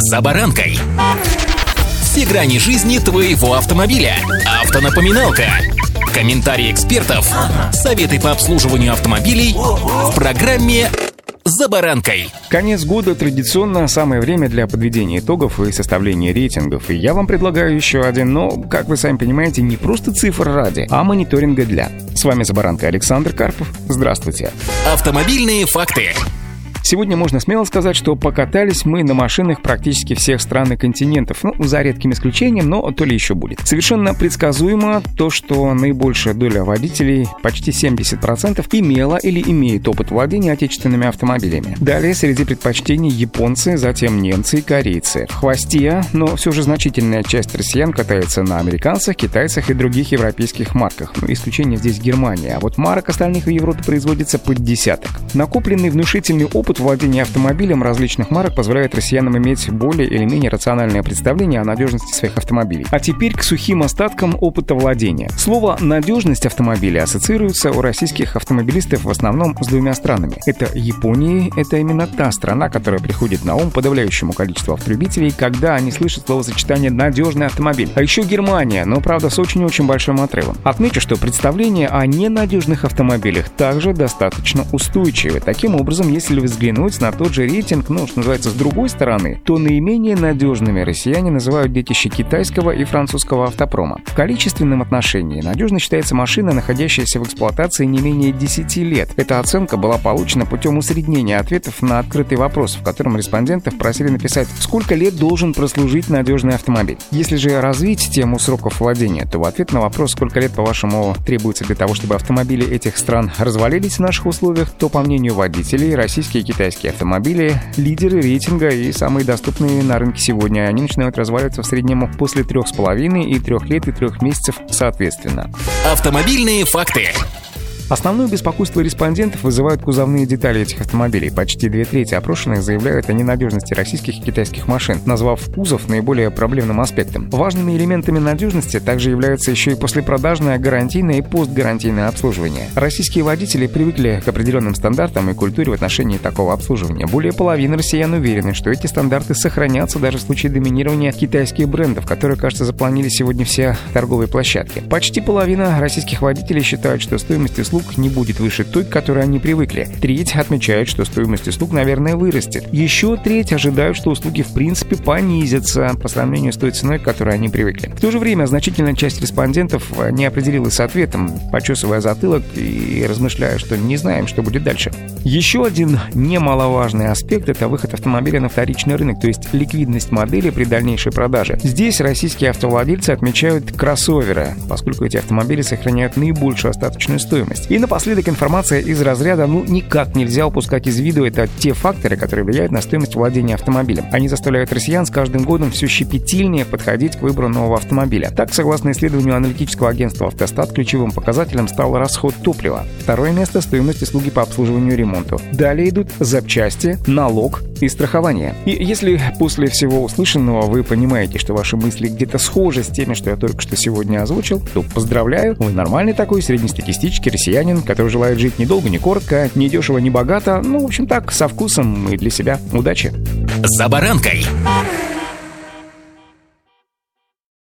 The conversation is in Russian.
«За баранкой». Все грани жизни твоего автомобиля. Автонапоминалка. Комментарии экспертов. Советы по обслуживанию автомобилей в программе «За баранкой». Конец года традиционно самое время для подведения итогов и составления рейтингов. И я вам предлагаю еще один, но, как вы сами понимаете, не просто цифр ради, а мониторинга для. С вами «За баранкой» Александр Карпов. Здравствуйте. Автомобильные факты. Сегодня можно смело сказать, что покатались мы на машинах практически всех стран и континентов. Ну, за редким исключением, но то ли еще будет. Совершенно предсказуемо то, что наибольшая доля водителей, почти 70%, имела или имеет опыт владения отечественными автомобилями. Далее среди предпочтений японцы, затем немцы и корейцы. В хвосте, но все же значительная часть россиян катается на американцах, китайцах и других европейских марках. Ну, исключение здесь Германия. А вот марок остальных в Европе производится под десяток. Накопленный внушительный опыт Опыт владения автомобилем различных марок позволяет россиянам иметь более или менее рациональное представление о надежности своих автомобилей. А теперь к сухим остаткам опыта владения. Слово «надежность автомобиля» ассоциируется у российских автомобилистов в основном с двумя странами. Это Япония, это именно та страна, которая приходит на ум подавляющему количеству автолюбителей, когда они слышат словосочетание «надежный автомобиль». А еще Германия, но, правда, с очень-очень большим отрывом. Отмечу, что представление о ненадежных автомобилях также достаточно устойчивы. Таким образом, если вы взглянете взглянуть на тот же рейтинг, ну, что называется, с другой стороны, то наименее надежными россияне называют детище китайского и французского автопрома. В количественном отношении надежно считается машина, находящаяся в эксплуатации не менее 10 лет. Эта оценка была получена путем усреднения ответов на открытый вопрос, в котором респондентов просили написать, сколько лет должен прослужить надежный автомобиль. Если же развить тему сроков владения, то в ответ на вопрос, сколько лет, по-вашему, требуется для того, чтобы автомобили этих стран развалились в наших условиях, то, по мнению водителей, российские и автомобили, лидеры рейтинга и самые доступные на рынке сегодня. Они начинают разваливаться в среднем после трех с половиной и трех лет и трех месяцев соответственно. Автомобильные факты. Основное беспокойство респондентов вызывают кузовные детали этих автомобилей. Почти две трети опрошенных заявляют о ненадежности российских и китайских машин, назвав кузов наиболее проблемным аспектом. Важными элементами надежности также являются еще и послепродажное, гарантийное и постгарантийное обслуживание. Российские водители привыкли к определенным стандартам и культуре в отношении такого обслуживания. Более половины россиян уверены, что эти стандарты сохранятся даже в случае доминирования китайских брендов, которые, кажется, запланили сегодня все торговые площадки. Почти половина российских водителей считают, что стоимость услуг услуг не будет выше той, к которой они привыкли. Треть отмечает, что стоимость услуг, наверное, вырастет. Еще треть ожидают, что услуги в принципе понизятся по сравнению с той ценой, к которой они привыкли. В то же время значительная часть респондентов не определилась с ответом, почесывая затылок и размышляя, что не знаем, что будет дальше. Еще один немаловажный аспект – это выход автомобиля на вторичный рынок, то есть ликвидность модели при дальнейшей продаже. Здесь российские автовладельцы отмечают кроссоверы, поскольку эти автомобили сохраняют наибольшую остаточную стоимость. И напоследок информация из разряда «ну никак нельзя упускать из виду» — это те факторы, которые влияют на стоимость владения автомобилем. Они заставляют россиян с каждым годом все щепетильнее подходить к выбору нового автомобиля. Так, согласно исследованию аналитического агентства «Автостат», ключевым показателем стал расход топлива. Второе место — стоимость услуги по обслуживанию и ремонту. Далее идут запчасти, налог и страхование. И если после всего услышанного вы понимаете, что ваши мысли где-то схожи с теми, что я только что сегодня озвучил, то поздравляю, вы нормальный такой среднестатистический россиянин россиянин, который желает жить недолго, не коротко, не дешево, не богато, ну, в общем так, со вкусом и для себя. Удачи! «За баранкой»